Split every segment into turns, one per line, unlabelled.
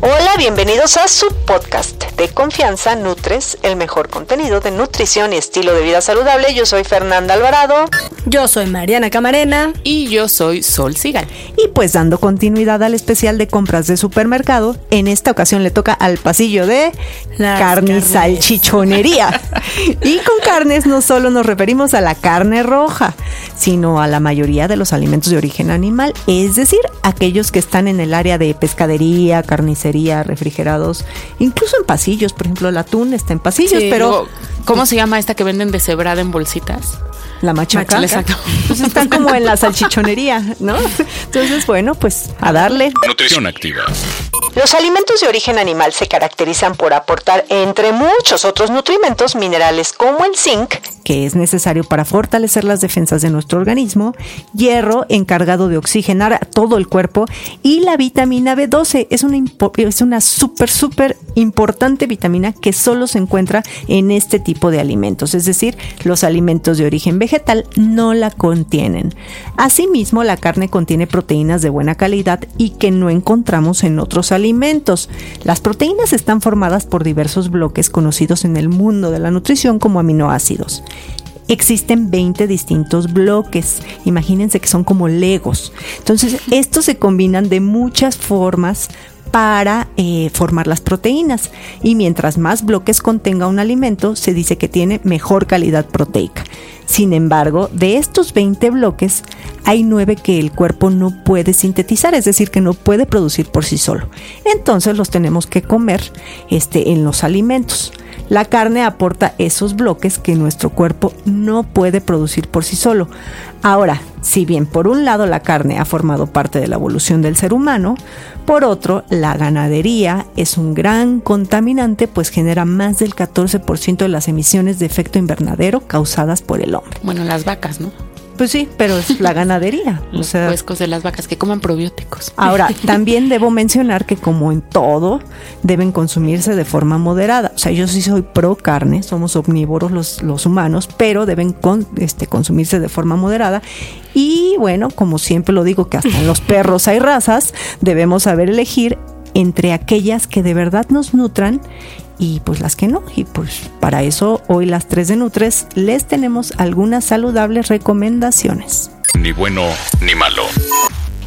Hola, bienvenidos a su podcast de confianza Nutres, el mejor contenido de nutrición y estilo de vida saludable. Yo soy Fernanda Alvarado.
Yo soy Mariana Camarena.
Y yo soy Sol Sigal.
Y pues dando continuidad al especial de compras de supermercado, en esta ocasión le toca al pasillo de
Las
carne y
carnes.
salchichonería. y con carnes no solo nos referimos a la carne roja, sino a la mayoría de los alimentos de origen animal, es decir, aquellos que están en el área de pescadería, carnicería, refrigerados, incluso en pasillos, por ejemplo, el atún está en pasillos,
Sí,
pero
¿Cómo se llama esta que venden de cebrada en bolsitas?
la machaca,
Machaca, exacto.
pues están como en la salchichonería, ¿no? Entonces, bueno, pues a darle.
Nutrición activa.
Los alimentos de origen animal se caracterizan por aportar, entre muchos otros nutrimentos, minerales como el zinc,
que es necesario para fortalecer las defensas de nuestro organismo, hierro encargado de oxigenar a todo el cuerpo y la vitamina B12 es una, es una súper, súper importante vitamina que solo se encuentra en este tipo de alimentos, es decir, los alimentos de origen vegetal no la contienen. Asimismo, la carne contiene proteínas de buena calidad y que no encontramos en otros alimentos. Las proteínas están formadas por diversos bloques conocidos en el mundo de la nutrición como aminoácidos. Existen 20 distintos bloques. Imagínense que son como legos. Entonces, estos se combinan de muchas formas para eh, formar las proteínas. Y mientras más bloques contenga un alimento, se dice que tiene mejor calidad proteica. Sin embargo, de estos 20 bloques, hay 9 que el cuerpo no puede sintetizar, es decir, que no puede producir por sí solo. Entonces los tenemos que comer este, en los alimentos. La carne aporta esos bloques que nuestro cuerpo no puede producir por sí solo. Ahora, si bien por un lado la carne ha formado parte de la evolución del ser humano, por otro, la ganadería es un gran contaminante pues genera más del 14% de las emisiones de efecto invernadero causadas por el hombre.
Bueno, las vacas, ¿no?
Pues sí, pero es la ganadería. o
Los
sea,
huescos de las vacas que coman probióticos.
Ahora, también debo mencionar que como en todo, deben consumirse de forma moderada. O sea, yo sí soy pro carne, somos omnívoros los, los humanos, pero deben con- este, consumirse de forma moderada. Y bueno, como siempre lo digo, que hasta en los perros hay razas, debemos saber elegir entre aquellas que de verdad nos nutran y pues las que no. Y pues para eso hoy las tres de Nutres les tenemos algunas saludables recomendaciones.
Ni bueno ni malo.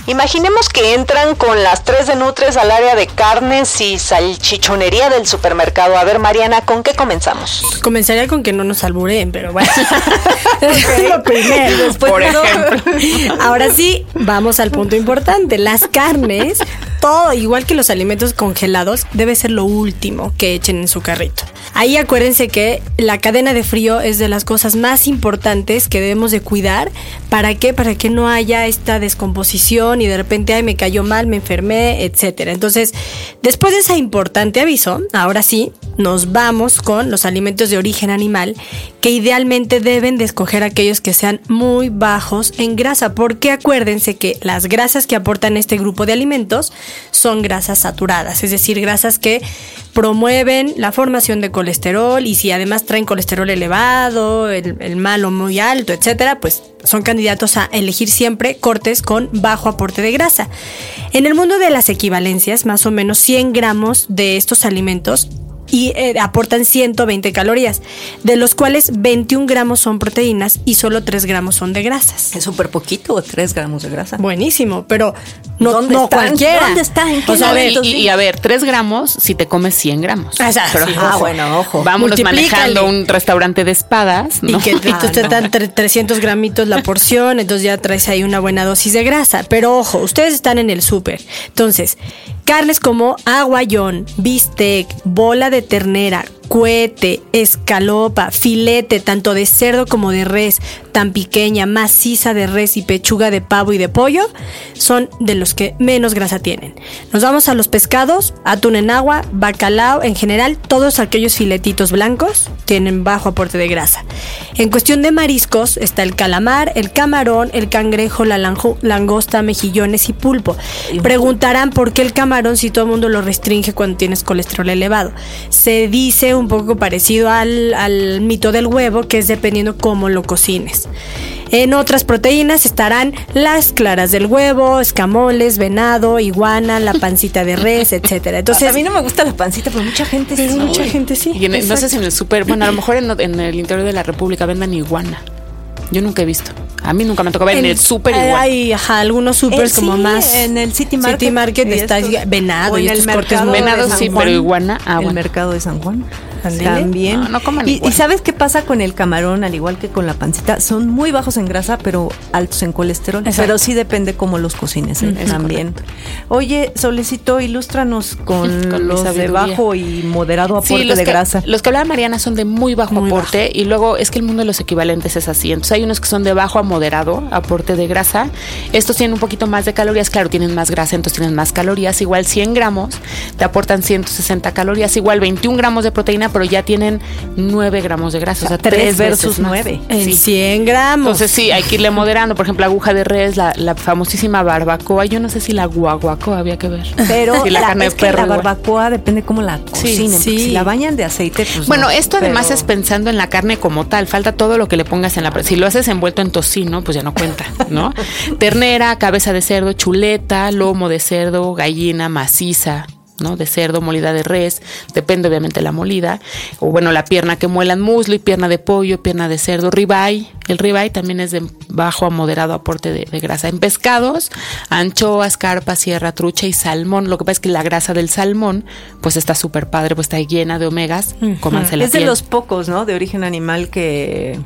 Imaginemos que entran con las tres de Nutres al área de carnes y salchichonería del supermercado. A ver, Mariana, ¿con qué comenzamos?
Comenzaría con que no nos albureen, pero bueno. es lo primero. Después,
Por
no.
ejemplo.
Ahora sí, vamos al punto importante. Las carnes, todo, igual que los alimentos congelados, debe ser lo último que echen en su carrito. Ahí acuérdense que la cadena de frío es de las cosas más importantes que debemos de cuidar. ¿Para qué? Para que no haya esta descomposición y de repente, ay, me cayó mal, me enfermé, etcétera. Entonces, después de ese importante aviso, ahora sí, nos vamos con los alimentos de origen animal que idealmente deben de escoger aquellos que sean muy bajos en grasa, porque acuérdense que las grasas que aportan este grupo de alimentos son grasas saturadas, es decir, grasas que promueven la formación de colesterol y si además traen colesterol elevado, el, el malo muy alto, etcétera, pues son candidatos a elegir siempre cortes con bajo aporte de grasa. En el mundo de las equivalencias, más o menos 100 gramos de estos alimentos y eh, aportan 120 calorías, de los cuales 21 gramos son proteínas y solo 3 gramos son de grasas.
Es súper poquito, 3 gramos de grasa.
Buenísimo, pero no,
¿Dónde
no
están?
cualquiera.
¿Dónde está? ¿En qué
O sea, a ver,
momentos?
Y, y a ver, 3 gramos si te comes 100 gramos.
Ah,
Pero,
sí,
Ah,
ojo.
bueno, ojo.
Vámonos manejando un restaurante de espadas,
Y
¿no?
que entonces te dan tre- 300 gramitos la porción, entonces ya traes ahí una buena dosis de grasa. Pero ojo, ustedes están en el súper. Entonces, carnes como aguayón, bistec, bola de ternera, cuete, escalopa, filete, tanto de cerdo como de res, tan pequeña, maciza de res y pechuga de pavo y de pollo, son de los que menos grasa tienen. Nos vamos a los pescados, atún en agua, bacalao, en general, todos aquellos filetitos blancos tienen bajo aporte de grasa. En cuestión de mariscos está el calamar, el camarón, el cangrejo, la langosta, mejillones y pulpo. Preguntarán por qué el camarón si todo el mundo lo restringe cuando tienes colesterol elevado. Se dice un poco parecido al, al mito del huevo, que es dependiendo cómo lo cocines. En otras proteínas estarán las claras del huevo, escamoles, venado, iguana, la pancita de res, etcétera. Entonces,
a mí no me gusta la pancita, pero mucha gente sí.
mucha gente sí.
Y en- no sé
exacto.
si en el súper, bueno, a lo mejor en, en el interior de la República vendan iguana. Yo nunca he visto. A mí nunca me tocó ver en, el súper iguana.
Hay ajá, algunos supers
Eh,
como
sí,
más.
en el City Market,
City Market
y
está
estos-
venado y
en el
estos cortes
de
Venado
San
sí,
Juan.
pero iguana, ah,
el
bueno.
mercado de San Juan. También.
No, no coman
y,
iguana.
y sabes qué pasa con el camarón, al igual que con la pancita, son muy bajos en grasa, pero altos en colesterol.
Exacto.
Pero sí depende cómo los cocines ¿eh? También. Oye, Solecito, ilústranos con,
Con
los de bajo y moderado aporte
Sí,
de
que,
grasa.
los que hablaba Mariana son de muy bajo
Muy
aporte y luego es que el mundo de los equivalentes es así. Entonces hay unos que son de bajo a moderado aporte de grasa. Estos tienen un poquito más de calorías, claro, tienen más grasa, entonces tienen más calorías. Igual 100 gramos te aportan 160 calorías, igual 21 gramos de proteína, pero ya tienen 9 gramos de grasa. O sea,
Tres
tres
versus
veces más.
nueve.
En
Sí.
100 gramos.
Entonces sí, hay que irle moderando. Por ejemplo, aguja de res, la, la famosísima barbacoa. Yo no sé si la guaguacoa había que ver.
Pero
Sí, la,
la,
carne
es
de
que
perro.
la barbacoa depende cómo la
Sí,
cocinen. porque
sí.
Si la bañan de aceite, pues
Bueno,
no,
esto además
pero-
es pensando en la carne como tal. Falta todo lo que le pongas en la. Si lo haces envuelto en tocino, pues ya no cuenta, ¿no? Ternera, cabeza de cerdo, chuleta, lomo de cerdo, gallina maciza. ¿No? De cerdo, molida de res, depende obviamente de la molida, o bueno, la pierna que muelan muslo y pierna de pollo, pierna de cerdo, ribeye, el ribeye también es de bajo a moderado aporte de, de grasa. En pescados, anchoas, carpa, sierra, trucha y salmón, lo que pasa es que la grasa del salmón, pues está súper padre, pues está llena de omegas, cómanse la
Es de los pocos, ¿no? De origen animal que...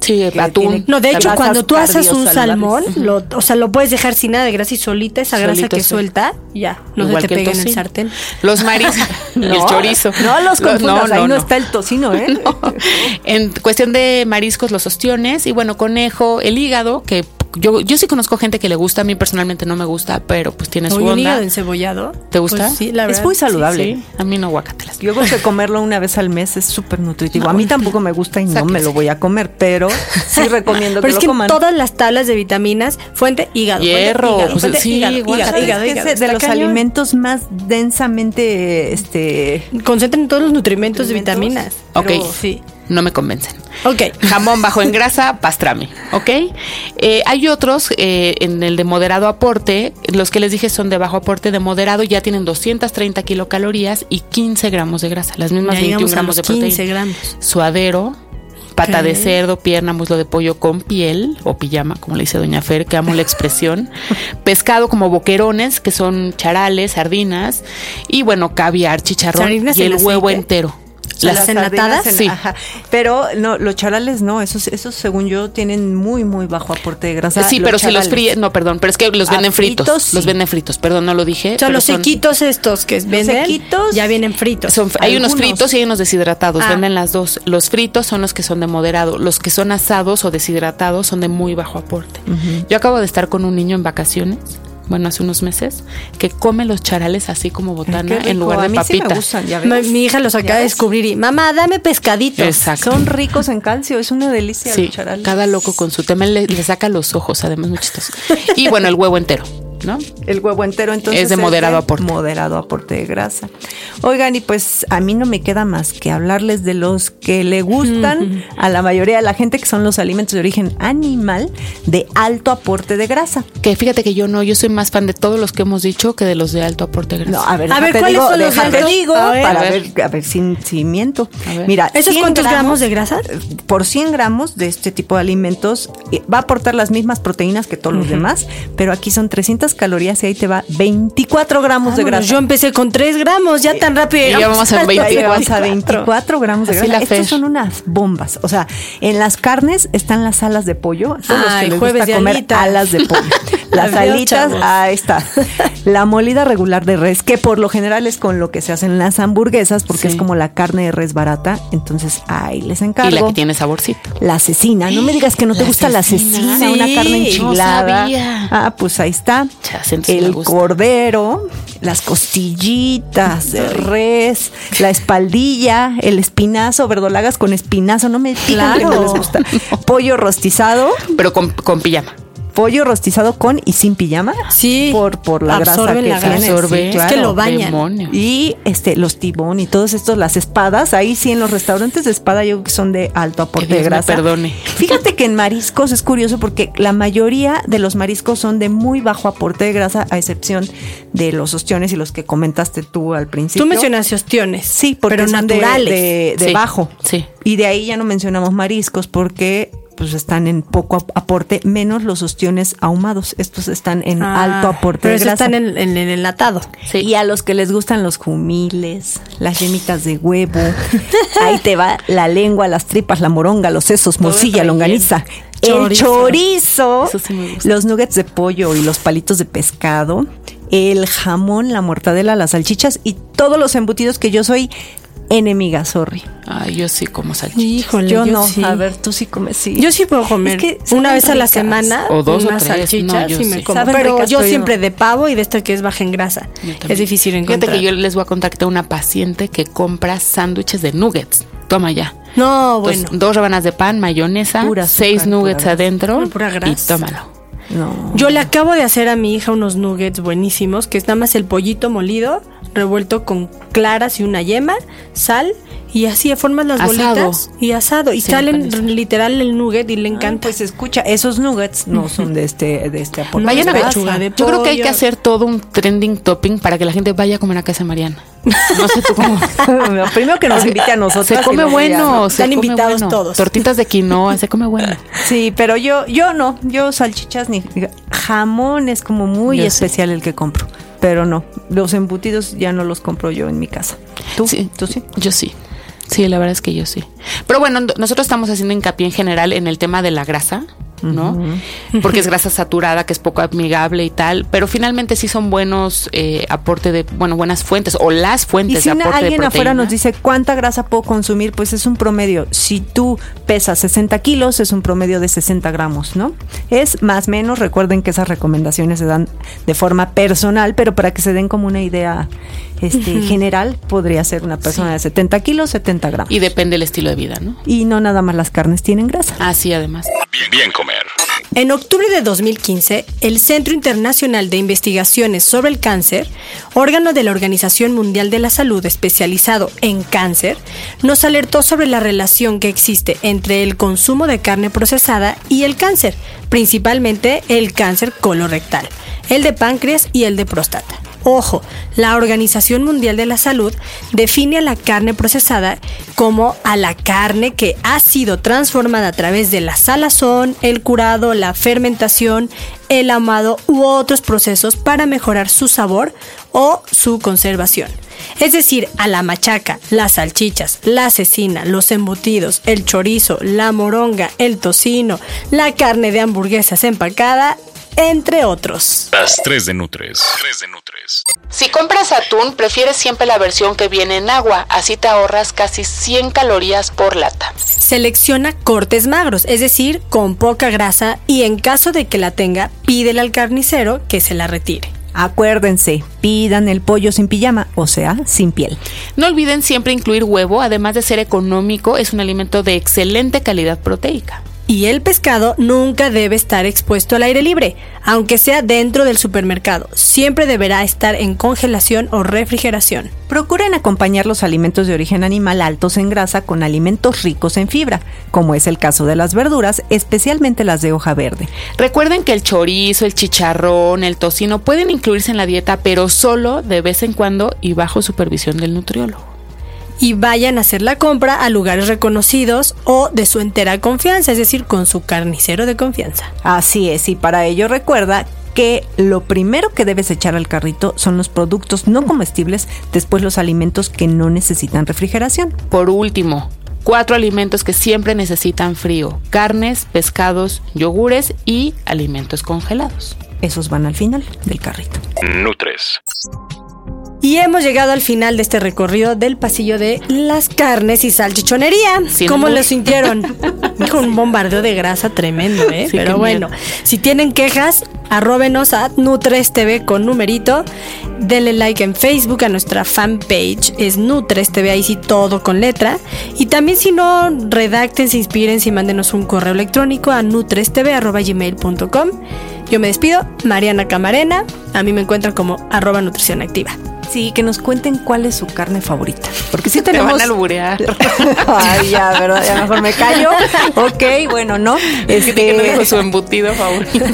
Sí, atún.
tiene-
No, de hecho, cuando tú haces un salmón, lo, o sea, lo puedes dejar sin nada de grasa y solita, esa grasa que
sí.
suelta, ya, no
Igual
se te pega en el sartén.
Los mariscos, el chorizo.
No los
Los-
confundas, ahí no, está el tocino, ¿eh?
No. En cuestión de mariscos, los ostiones y bueno, conejo, el hígado, que yo, yo sí conozco gente que le gusta, a mí personalmente no me gusta, pero pues tiene su
Oye, un
onda.
hígado encebollado.
¿Te gusta?
Pues sí, la
Es
verdad.
muy
sí,
saludable.
Sí, a mí no guacatelas.
Yo creo que comerlo una vez al mes es súper nutritivo. A mí tampoco me gusta y no me lo voy a comer, pero sí recomiendo
Pero
que
es
lo
que
coman.
todas las tablas de vitaminas, fuente hígado. fuente,
Hierro,
hígado,
pues,
fuente,
sí,
hígado, hígado,
¿Sabes
hígado,
es
hígado.
de los
cañón.
alimentos más densamente este
Concentren todos los nutrimentos de
Nutrimentos.
vitaminas.
Ok.
Pero sí.
No me convencen.
Ok.
Jamón bajo en grasa, pastrami, ¿ok? Eh, hay otros eh, en el de moderado aporte, los que les dije son de bajo aporte, de moderado ya tienen 230 kilocalorías y 15 gramos de grasa, las mismas
Ya
21
llegamos a
gramos de
los 15
proteína.
gramos.
Suadero, pata de cerdo, pierna, muslo de pollo con piel o pijama, como le dice Doña Fer, que amo la expresión. Pescado como boquerones, que son charales, sardinas y bueno, caviar, chicharrón y el huevo entero.
¿Las
Las
enlatadas?
en-
Sí.
ajá. Pero no, los charales no, esos, esos según yo tienen muy, muy bajo aporte de grasa.
Sí, pero si los
charales.
fríes, no, perdón, pero es que los venden fritos.
fritos, sí.
Los venden fritos, perdón, no lo dije.
O sea,
pero
los
son-
sequitos estos que venden,
sequitos
ya vienen fritos.
son- hay unos fritos y hay unos deshidratados,
Ah.
venden las dos. Los fritos son los que son de moderado, los que son asados o deshidratados son de muy bajo aporte. Yo acabo de estar con un niño en vacaciones, bueno, hace unos meses, que come los charales así como botana en lugar
A
de
sí me
papitas.
gustan, ya ves.
Mi hija los acaba
¿Ya
de descubrir y, mamá, dame pescaditos.
Exacto.
Son ricos en calcio, es una delicia
Sí,
los charales.
cada loco con su tema le, le saca los ojos, además muy chistoso. Y bueno, el huevo entero. ¿No?
El huevo entero entonces
Es de moderado aporte.
Moderado aporte de grasa. Oigan, y pues a mí no me queda más que hablarles de los que le gustan a la mayoría de la gente, que son los alimentos de origen animal de alto aporte de grasa.
Que fíjate que yo no, yo soy más fan de todos los que hemos dicho que de los de alto aporte de grasa.
No, a ver,
A ver, ¿cuáles
digo,
son los altos?
digo
A ver.
para
A
ver,
ver.
a ver si, si miento.
A ver.
Mira,
¿Esos
100
cuántos gramos de grasa?
Por 100 gramos de este tipo de alimentos eh, va a aportar las mismas proteínas que todos los demás, pero aquí son 300 calorías y ahí te va 24 gramos de grasa.
Yo empecé con 3 gramos, ya tan rápido.
Y ya vamos a
Ahí
24.
vamos a 24 gramos de grasa. Estos son unas bombas. O sea, en las carnes están las alas de pollo. Todos los que les
jueves
gusta comer
alitas.
alas de pollo. Las alitas, ahí está. La molida regular de res, que por lo general es con lo que se hacen las hamburguesas, porque
Sí.
es como la carne de res barata. Entonces, ahí les
y la
encargo.
que tiene saborcito.
La cecina, no me digas que no te
La
gusta la
cecina,
una carne
no
enchilada.
sabía.
Ah, pues ahí está. El cordero, las costillitas de res, la espaldilla, el espinazo, verdolagas con espinazo, no me digan que no
Claro.
les gusta. Pollo rostizado,
Pero con, con pijama.
Pollo rostizado con y sin pijama.
Sí.
Por, por la grasa que
la
tiene.
Absorbe.
Sí,
Es
claro.
que lo bañan.
Demonio.
Y este, los tibón y todos estos, las espadas, ahí sí en los restaurantes de espada yo creo que son de alto aporte
Que Dios
de
me
grasa.
perdone.
Fíjate que en mariscos es curioso porque la mayoría de los mariscos son de muy bajo aporte de grasa, a excepción de los ostiones y los que comentaste tú al principio.
Tú mencionaste ostiones.
Sí, porque
pero
son de-
naturales.
de, de
Sí,
bajo.
sí.
Y de ahí ya no mencionamos mariscos porque pues están en poco ap- aporte, menos los ostiones ahumados. Estos están en
Ah,
alto aporte
Pero
de grasa.
están en, en el enlatado.
Sí.
Y a los que les gustan los jumiles, las yemitas de huevo, ahí te va la lengua, las tripas, la moronga, los sesos, morcilla, longaniza, el
Chorizo.
sí
los nuggets de pollo y los palitos de pescado, el jamón, la mortadela, las salchichas y todos los embutidos que yo soy enemiga, sorry.
Ay, yo sí como salchicha.
Híjole,
Yo, no,
sí.
a ver, tú sí comes, sí.
Yo sí puedo comer
Es que
una vez a la semana
O dos o
unas
tres,
salchichas
no, yo
y me
sí.
como.
Saben
Pero
ricas,
yo siempre de pavo y de esta que es baja en grasa. Es difícil encontrar.
Fíjate que yo les voy a contar que tengo una paciente que compra sándwiches de nuggets. Toma ya.
No,
Entonces,
bueno.
dos rebanas de pan, mayonesa,
Pura azúcar,
seis
pura
nuggets
grasa.
adentro
Pura
y
grasa.
tómalo.
No.
Yo le acabo de hacer a mi hija unos nuggets buenísimos, que es nada más el pollito molido, revuelto con claras y una yema, sal, y así formas las
Asado.
bolitas y asado. Y
Sí,
salen literal el nugget y le encanta.
Pues escucha, esos nuggets no son de este, de este aporte.
Vayan a
de
ver.
grasa.
pechuga de
Yo creo que hay que hacer todo un trending topping para que la gente vaya a comer a casa de Mariana. No sé tú cómo.
Primero que nos invite a nosotros.
Se come bueno, se
Están
come
invitados
bueno.
todos.
Tortitas de quinoa, se come bueno.
Sí, pero yo, yo no, yo salchichas ni jamón es como muy
Yo sí.
especial el que compro. Pero no, los embutidos ya no los compro yo en mi casa. ¿Tú?
Sí.
¿Tú sí?
Yo sí. Sí, la verdad es que yo sí. Pero bueno, no- nosotros estamos haciendo hincapié en general en el tema de la grasa, ¿no? Porque es grasa saturada, que es poco amigable y tal, pero finalmente sí son buenos eh, aporte de, bueno, buenas fuentes o las fuentes
Y si
de
una-
aporte
alguien
de
afuera nos dice cuánta grasa puedo consumir, pues es un promedio. Si tú pesas 60 kilos, es un promedio de 60 gramos, ¿no? Es más o menos, recuerden que esas recomendaciones se dan de forma personal, pero para que se den como una idea este, general, podría ser una persona de 70 kilos, 70 gramos.
Y depende del estilo de vida, ¿no?
Y no nada más las carnes tienen grasa.
Así además.
Bien, bien comer.
En octubre de 2015, el Centro Internacional de Investigaciones sobre el Cáncer, órgano de la Organización Mundial de la Salud especializado en cáncer, nos alertó sobre la relación que existe entre el consumo de carne procesada y el cáncer, principalmente el cáncer colorectal, el de páncreas y el de próstata. Ojo, la Organización Mundial de la Salud define a la carne procesada como a la carne que ha sido transformada a través de la salazón, el curado, la fermentación, el amado u otros procesos para mejorar su sabor o su conservación. Es decir, a la machaca, las salchichas, la cecina, los embutidos, el chorizo, la moronga, el tocino, la carne de hamburguesas empacada, entre otros.
Las 3 de Nutres. 3 de Nutres.
Si compras atún, prefieres siempre la versión que viene en agua, así te ahorras casi 100 calorías por lata.
Selecciona cortes magros, es decir, con poca grasa y en caso de que la tenga, pídele al carnicero que se la retire.
Acuérdense, pidan el pollo sin pijama, o sea, sin piel.
No olviden siempre incluir huevo, además de ser económico, es un alimento de excelente calidad proteica.
Y el pescado nunca debe estar expuesto al aire libre, aunque sea dentro del supermercado. Siempre deberá estar en congelación o refrigeración.
Procuren acompañar los alimentos de origen animal altos en grasa con alimentos ricos en fibra, como es el caso de las verduras, especialmente las de hoja verde.
Recuerden que el chorizo, el chicharrón, el tocino pueden incluirse en la dieta, pero solo de vez en cuando y bajo supervisión del nutriólogo
y vayan a hacer la compra a lugares reconocidos o de su entera confianza, es decir, con su carnicero de confianza.
Así es, y para ello recuerda que lo primero que debes echar al carrito son los productos no comestibles, después los alimentos que no necesitan refrigeración.
Por último, cuatro alimentos que siempre necesitan frío, carnes, pescados, yogures y alimentos congelados.
Esos van al final del carrito.
Nutres.
Y hemos llegado al final de este recorrido del pasillo de las carnes y salchichonería. ¿Cómo lo sintieron? Con un bombardeo de grasa tremendo, ¿eh? Pero bueno, si tienen quejas, arróbenos a Nutres TV con numerito. Denle like en Facebook a nuestra fanpage, es Nutres TV, ahí sí todo con letra. Y también si no, redacten, se inspiren, y mándenos un correo electrónico a nutrestv.gmail.com. Yo me despido, Mariana Camarena. A mí me encuentran como arroba nutrición activa.
Sí, que nos cuenten cuál es su carne favorita.
Porque si tenemos. Te van a alburear.
Ay, ya, ¿verdad? Ya mejor me callo. Ok, bueno, ¿no?
Es este... que no dijo su embutido favorito.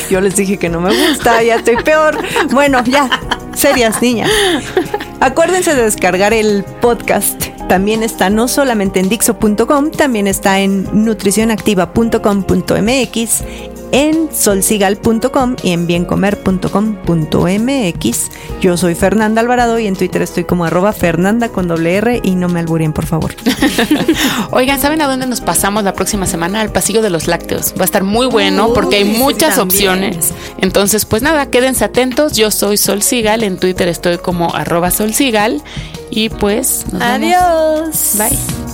yo les dije que no me gusta, ya estoy peor. Bueno, ya, serias, niñas. Acuérdense de descargar el podcast. También está no solamente en Dixo.com, también está en nutricionactiva.com.mx en solsigal.com y en biencomer.com.mx. Yo soy Fernanda Alvarado y en Twitter estoy como arroba Fernanda con doble R y no me alburen, por favor.
Oigan, ¿saben a dónde nos pasamos la próxima semana? Al pasillo de los lácteos. Va a estar muy bueno porque hay muchas opciones. Entonces, pues nada, quédense atentos. Yo soy Sol Sigal, en Twitter estoy como arroba Sol Sigal y pues...
Adiós.
Bye.